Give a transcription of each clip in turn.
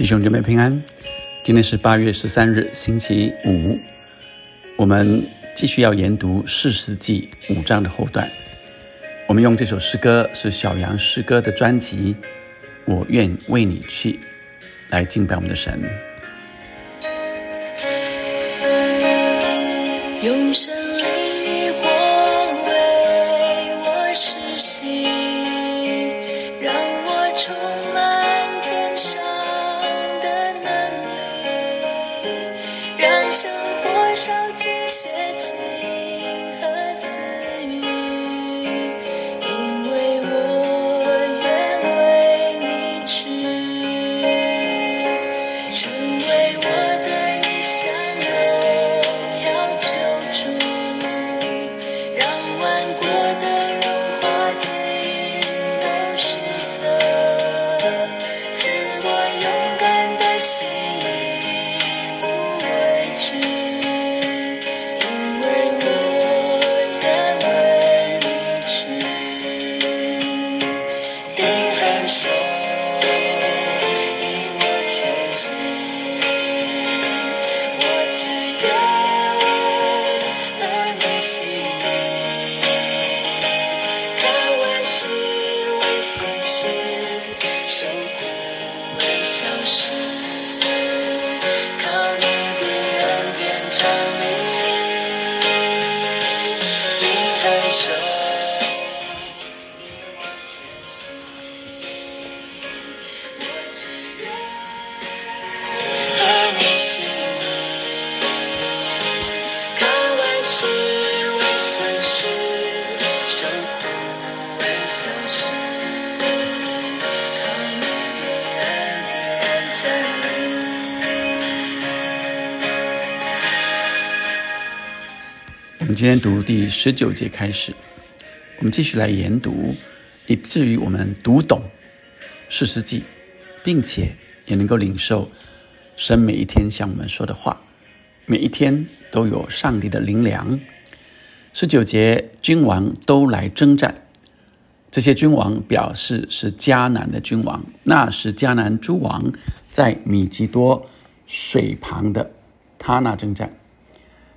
弟兄姐妹平安，今天是八月十三日，星期五。我们继续要研读四世纪五章的后段。我们用这首诗歌是小杨诗歌的专辑《我愿为你去》来敬拜我们的神。用生手机。心。意，看万事为损失，受苦为小事，靠你的恩典站我们今天读第十九节开始，我们继续来研读，以至于我们读懂四世纪，并且也能够领受神每一天向我们说的话，每一天都有上帝的灵粮。十九节，君王都来征战，这些君王表示是迦南的君王，那是迦南诸王在米吉多水旁的他那征战。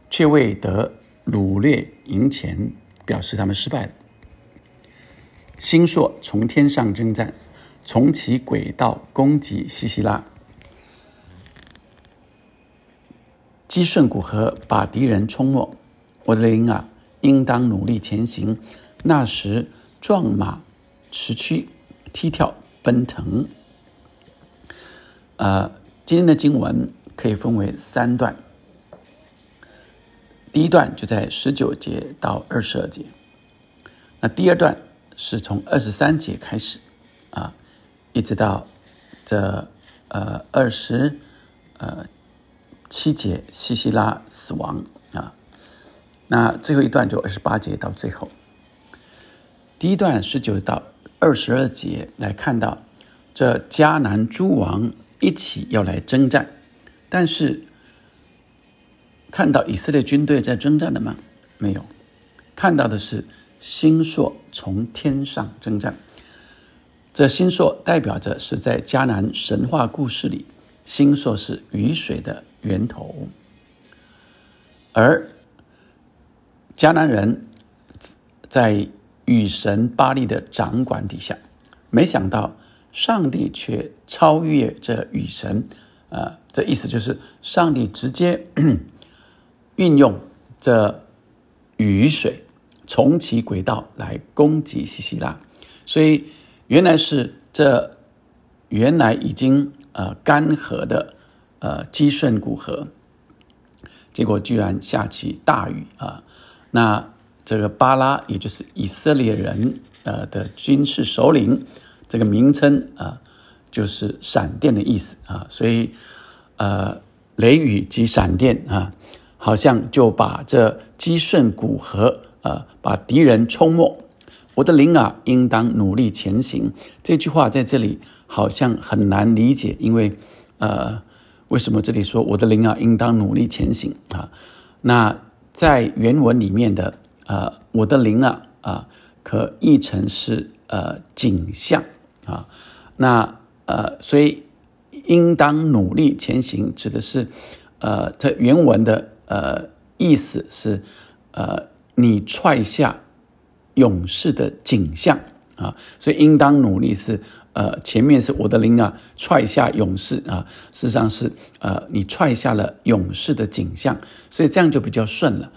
却未得掳掠银钱，表示他们失败了。星朔从天上征战，从其轨道攻击西西拉。基顺古河把敌人冲没，我的灵啊，应当努力前行。那时壮马驰驱，踢跳奔腾。呃，今天的经文可以分为三段。第一段就在十九节到二十二节，那第二段是从二十三节开始，啊，一直到这呃二十呃七节西西拉死亡啊，那最后一段就二十八节到最后。第一段十九到二十二节来看到这迦南诸王一起要来征战，但是。看到以色列军队在征战的吗？没有，看到的是星朔从天上征战。这星朔代表着是在迦南神话故事里，星朔是雨水的源头，而迦南人在雨神巴利的掌管底下，没想到上帝却超越这雨神，呃，这意思就是上帝直接。运用这雨水重启轨道来攻击西西拉，所以原来是这原来已经呃干涸的呃基顺古河，结果居然下起大雨啊！那这个巴拉也就是以色列人呃的军事首领，这个名称啊就是闪电的意思啊，所以呃雷雨及闪电啊。好像就把这基顺古河，呃，把敌人冲没。我的灵啊，应当努力前行。这句话在这里好像很难理解，因为，呃，为什么这里说我的灵啊，应当努力前行啊？那在原文里面的，呃，我的灵啊，啊，可译成是呃景象啊。那呃，所以应当努力前行，指的是，呃，这原文的呃意思是，呃，你踹下勇士的景象啊，所以应当努力是，呃，前面是我的灵啊，踹下勇士啊，事实上是，呃，你踹下了勇士的景象，所以这样就比较顺了，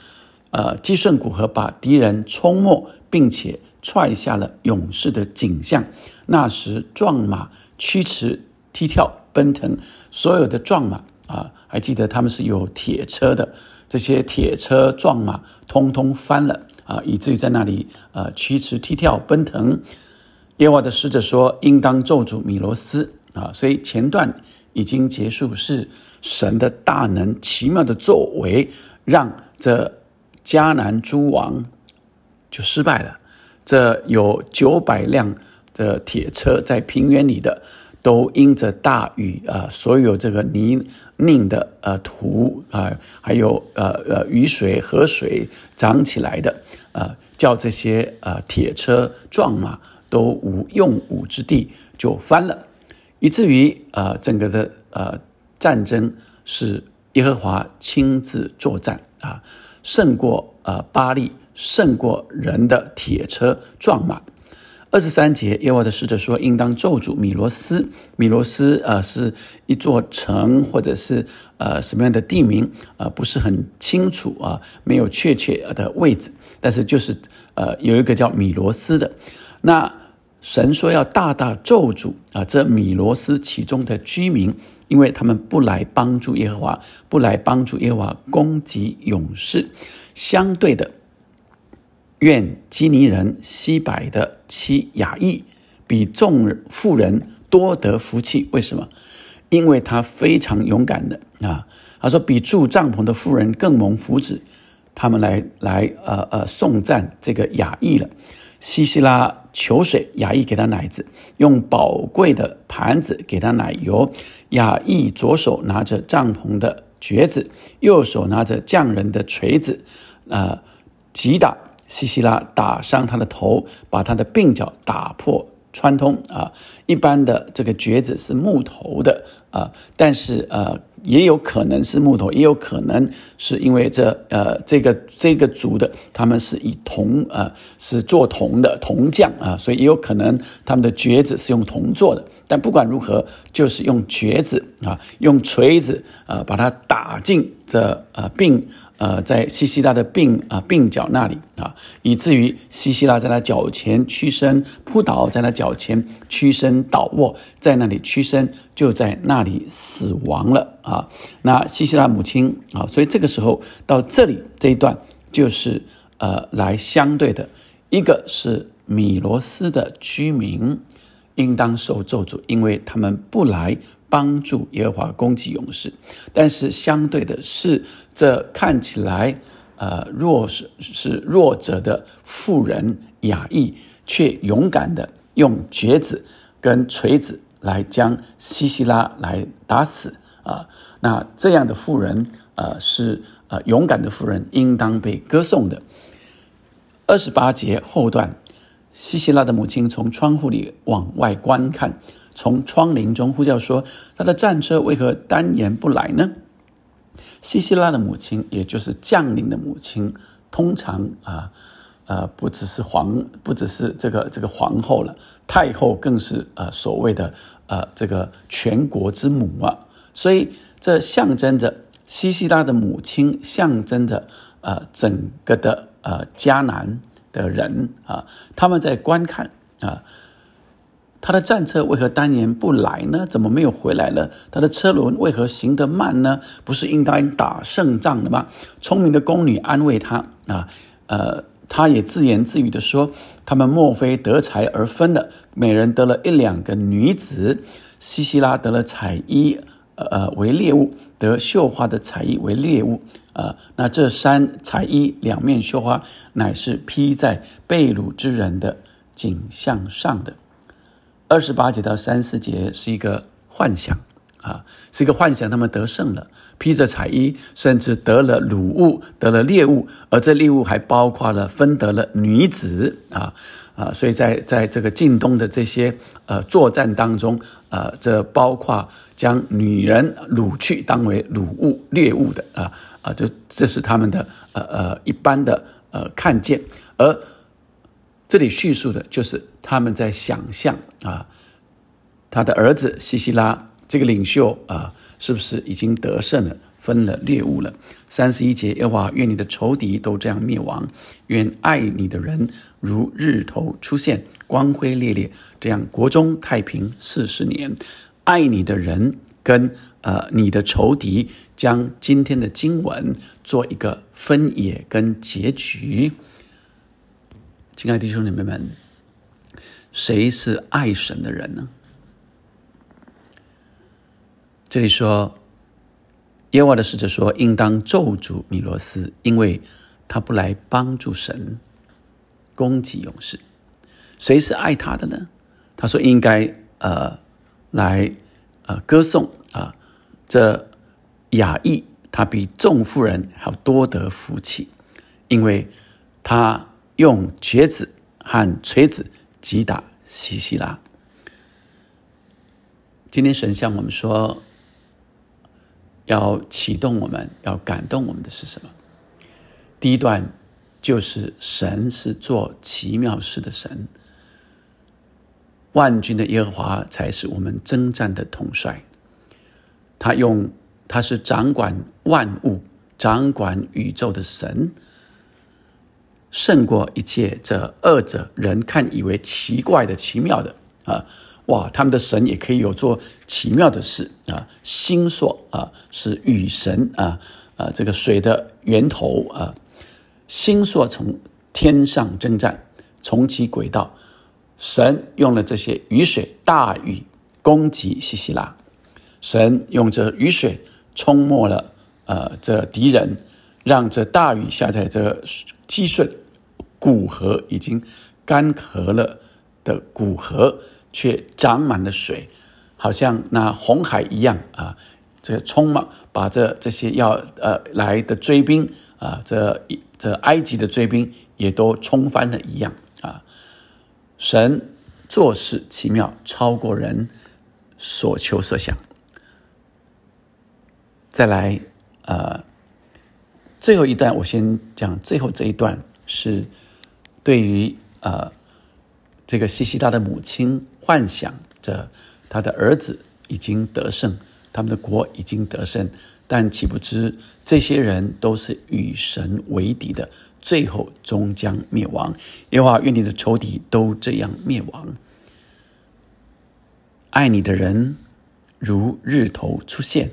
呃，基顺古河把敌人冲没，并且踹下了勇士的景象，那时壮马驱驰踢跳。奔腾，所有的壮马啊，还记得他们是有铁车的，这些铁车壮马通通翻了啊，以至于在那里呃驱驰踢跳奔腾。耶和华的使者说：“应当咒诅米罗斯啊！”所以前段已经结束，是神的大能奇妙的作为，让这迦南诸王就失败了。这有九百辆的铁车在平原里的。都因着大雨啊，所有这个泥泞的呃土啊，还有呃呃雨水河水涨起来的啊，叫这些呃铁车撞马都无用武之地，就翻了，以至于啊整个的呃战争是耶和华亲自作战啊，胜过呃巴利，胜过人的铁车撞马。二十三节，耶和华的使者说：“应当咒诅米罗斯。米罗斯，呃，是一座城，或者是呃什么样的地名？呃，不是很清楚啊，没有确切的位置。但是就是呃有一个叫米罗斯的。那神说要大大咒诅啊，这米罗斯其中的居民，因为他们不来帮助耶和华，不来帮助耶和华攻击勇士。相对的。”愿基尼人西柏的妻雅意比众富人多得福气。为什么？因为他非常勇敢的啊！他说比住帐篷的富人更蒙福祉。他们来来呃呃送赞这个雅意了。西西拉求水，雅意给他奶子，用宝贵的盘子给他奶油。雅意左手拿着帐篷的橛子，右手拿着匠人的锤子，呃，击打。西西拉打伤他的头，把他的鬓角打破穿通啊！一般的这个橛子是木头的啊，但是呃，也有可能是木头，也有可能是因为这呃这个这个族的他们是以铜啊是做铜的铜匠啊，所以也有可能他们的橛子是用铜做的。但不管如何，就是用橛子啊，用锤子啊，把它打进这呃鬓。呃，在西西拉的鬓啊鬓角那里啊，以至于西西拉在他脚前屈身扑倒，在他脚前屈身倒卧，在那里屈身，就在那里死亡了啊。那西西拉母亲啊，所以这个时候到这里这一段就是呃来相对的，一个是米罗斯的居民应当受咒诅，因为他们不来。帮助耶和华攻击勇士，但是相对的是，这看起来呃弱是是弱者的妇人雅意，却勇敢的用橛子跟锤子来将西西拉来打死啊！那这样的妇人呃是呃勇敢的妇人，应当被歌颂的。二十八节后段，西西拉的母亲从窗户里往外观看。从窗棂中呼叫说：“他的战车为何单言不来呢？”西西拉的母亲，也就是将领的母亲，通常啊，呃，不只是皇，不只是这个这个皇后了，太后更是呃所谓的呃这个全国之母啊。所以这象征着西西拉的母亲，象征着呃整个的呃迦南的人啊，他们在观看啊。他的战车为何当年不来呢？怎么没有回来了？他的车轮为何行得慢呢？不是应该打胜仗的吗？聪明的宫女安慰他啊，呃，他也自言自语的说：“他们莫非得财而分了？每人得了一两个女子。西西拉得了彩衣，呃，为猎物；得绣花的彩衣为猎物。呃，那这三彩衣两面绣花，乃是披在被掳之人的颈项上的。”二十八节到三十节是一个幻想啊，是一个幻想。他们得胜了，披着彩衣，甚至得了掳物，得了猎物，而这猎物还包括了分得了女子啊啊！所以在在这个晋东的这些呃作战当中，呃，这包括将女人掳去当为掳物猎物的啊啊，这这是他们的呃呃一般的呃看见，而这里叙述的就是他们在想象啊。他的儿子西西拉这个领袖啊，是不是已经得胜了，分了猎物了？三十一节，耶和华愿你的仇敌都这样灭亡，愿爱你的人如日头出现，光辉烈烈，这样国中太平四十年。爱你的人跟呃你的仇敌，将今天的经文做一个分野跟结局。亲爱的弟兄姐妹们，谁是爱神的人呢？这里说，耶和华的使者说：“应当咒诅米罗斯，因为他不来帮助神，攻击勇士。谁是爱他的呢？他说应该呃来呃歌颂啊，这雅意他比众妇人还要多得福气，因为他用橛子和锤子击打西西拉。今天神向我们说。”要启动我们，要感动我们的是什么？第一段就是神是做奇妙事的神，万军的耶和华才是我们征战的统帅。他用他是掌管万物、掌管宇宙的神，胜过一切这二者人看以为奇怪的、奇妙的啊。哇，他们的神也可以有做奇妙的事啊！星朔啊，是雨神啊啊，这个水的源头啊。星朔从天上征战，从其轨道，神用了这些雨水大雨攻击西西拉，神用这雨水冲没了呃这敌人，让这大雨下在这积顺古河已经干涸了的古河。却长满了水，好像那红海一样啊！这充满，把这这些要呃来的追兵啊，这这埃及的追兵也都冲翻了一样啊！神做事奇妙，超过人所求所想。再来，呃，最后一段我先讲，最后这一段是对于呃这个西西拉的母亲。幻想着他的儿子已经得胜，他们的国已经得胜，但岂不知这些人都是与神为敌的，最后终将灭亡。耶和华愿你的仇敌都这样灭亡。爱你的人如日头出现，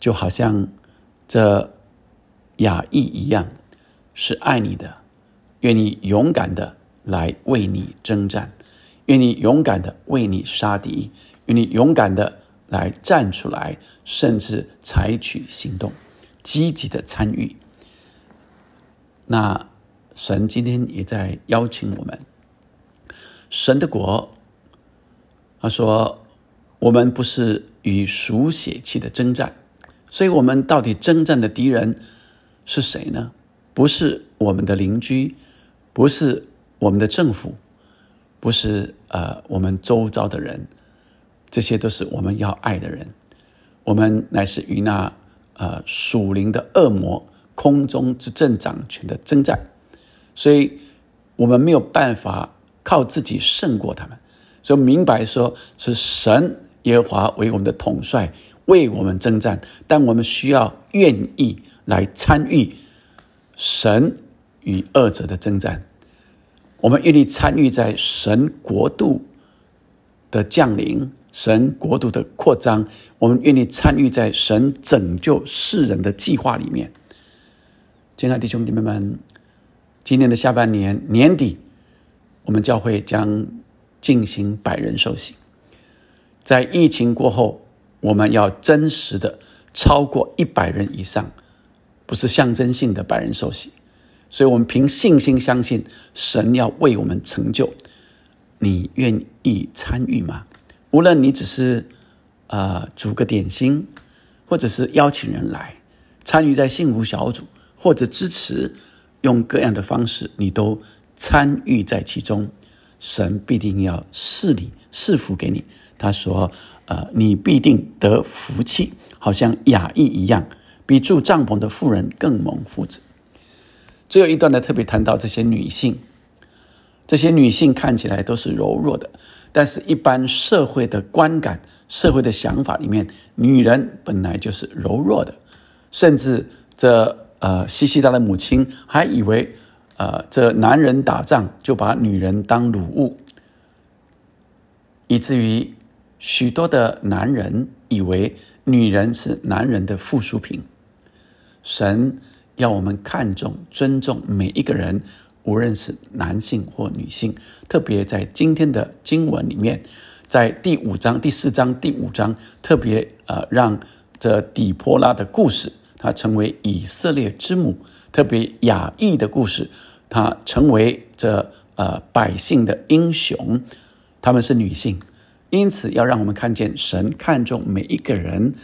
就好像这雅意一样，是爱你的，愿意勇敢的来为你征战。愿你勇敢的为你杀敌，愿你勇敢的来站出来，甚至采取行动，积极的参与。那神今天也在邀请我们，神的国。他说：“我们不是与属血气的征战，所以我们到底征战的敌人是谁呢？不是我们的邻居，不是我们的政府。”不是呃，我们周遭的人，这些都是我们要爱的人。我们乃是与那呃属灵的恶魔、空中之正掌权的征战，所以我们没有办法靠自己胜过他们。所以明白说是神耶和华为我们的统帅，为我们征战，但我们需要愿意来参与神与恶者的征战。我们愿意参与在神国度的降临、神国度的扩张，我们愿意参与在神拯救世人的计划里面。亲爱的弟兄姐妹们，今年的下半年年底，我们教会将进行百人受洗。在疫情过后，我们要真实的超过一百人以上，不是象征性的百人受洗。所以，我们凭信心相信神要为我们成就。你愿意参与吗？无论你只是呃煮个点心，或者是邀请人来参与在幸福小组，或者支持用各样的方式，你都参与在其中，神必定要赐你赐福给你。他说：“呃，你必定得福气，好像雅意一样，比住帐篷的妇人更蒙福子。”最后一段呢，特别谈到这些女性，这些女性看起来都是柔弱的，但是一般社会的观感、社会的想法里面，女人本来就是柔弱的，甚至这呃西西达的母亲还以为，呃，这男人打仗就把女人当奴物，以至于许多的男人以为女人是男人的附属品，神。要我们看重、尊重每一个人，无论是男性或女性。特别在今天的经文里面，在第五章、第四章、第五章，特别呃，让这底波拉的故事，它成为以色列之母；特别雅意的故事，它成为这呃百姓的英雄。他们是女性，因此要让我们看见神看重每一个人，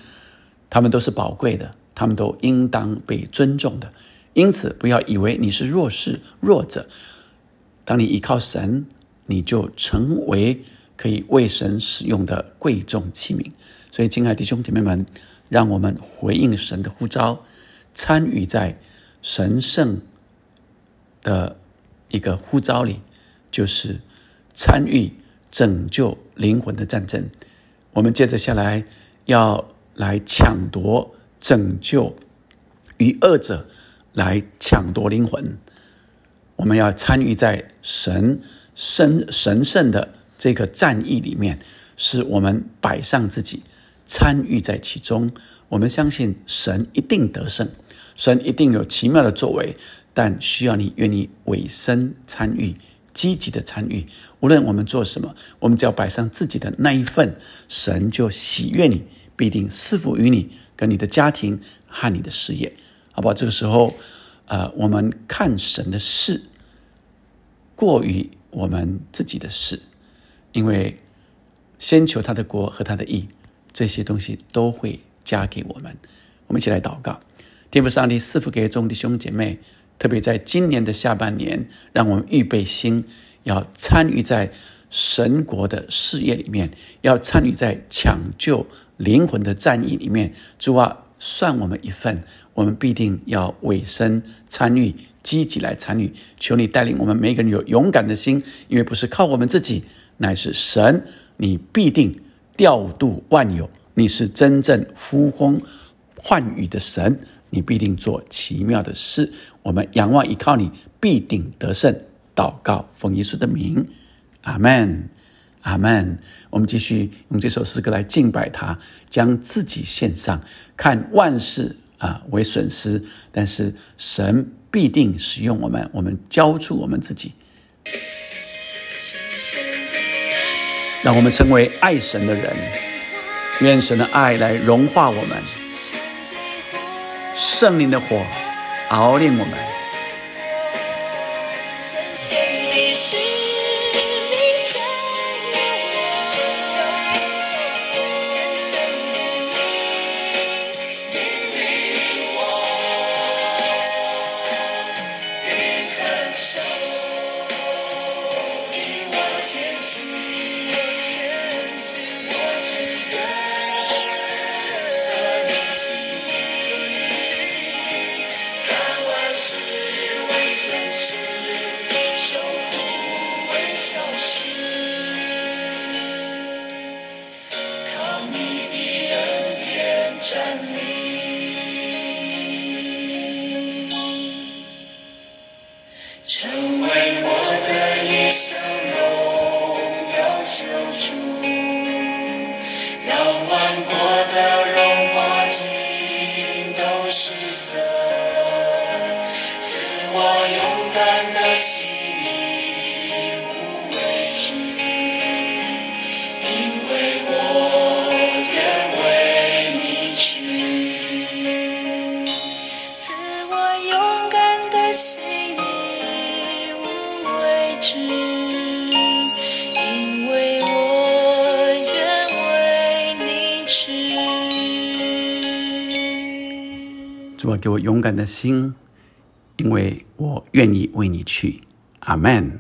他们都是宝贵的。他们都应当被尊重的，因此不要以为你是弱势弱者。当你依靠神，你就成为可以为神使用的贵重器皿。所以，亲爱的弟兄姐妹们，让我们回应神的呼召，参与在神圣的一个呼召里，就是参与拯救灵魂的战争。我们接着下来要来抢夺。拯救与恶者来抢夺灵魂，我们要参与在神神神圣的这个战役里面，是我们摆上自己，参与在其中。我们相信神一定得胜，神一定有奇妙的作为，但需要你愿意委身参与，积极的参与。无论我们做什么，我们只要摆上自己的那一份，神就喜悦你，必定赐福于你。跟你的家庭和你的事业，好不好？这个时候，呃，我们看神的事，过于我们自己的事，因为先求他的国和他的义，这些东西都会加给我们。我们一起来祷告，天父上帝赐福给众弟兄姐妹，特别在今年的下半年，让我们预备心，要参与在神国的事业里面，要参与在抢救。灵魂的战役里面，主啊，算我们一份，我们必定要委身参与，积极来参与。求你带领我们每个人有勇敢的心，因为不是靠我们自己，乃是神。你必定调度万有，你是真正呼风唤雨的神，你必定做奇妙的事。我们仰望依靠你，必定得胜。祷告，奉耶稣的名，阿门。阿门。我们继续用这首诗歌来敬拜他，将自己献上，看万事啊为损失，但是神必定使用我们。我们交出我们自己，让我们成为爱神的人。愿神的爱来融化我们，圣灵的火熬炼我们。chances. 失色自我勇敢的心。勇敢的心，因为我愿意为你去。阿门。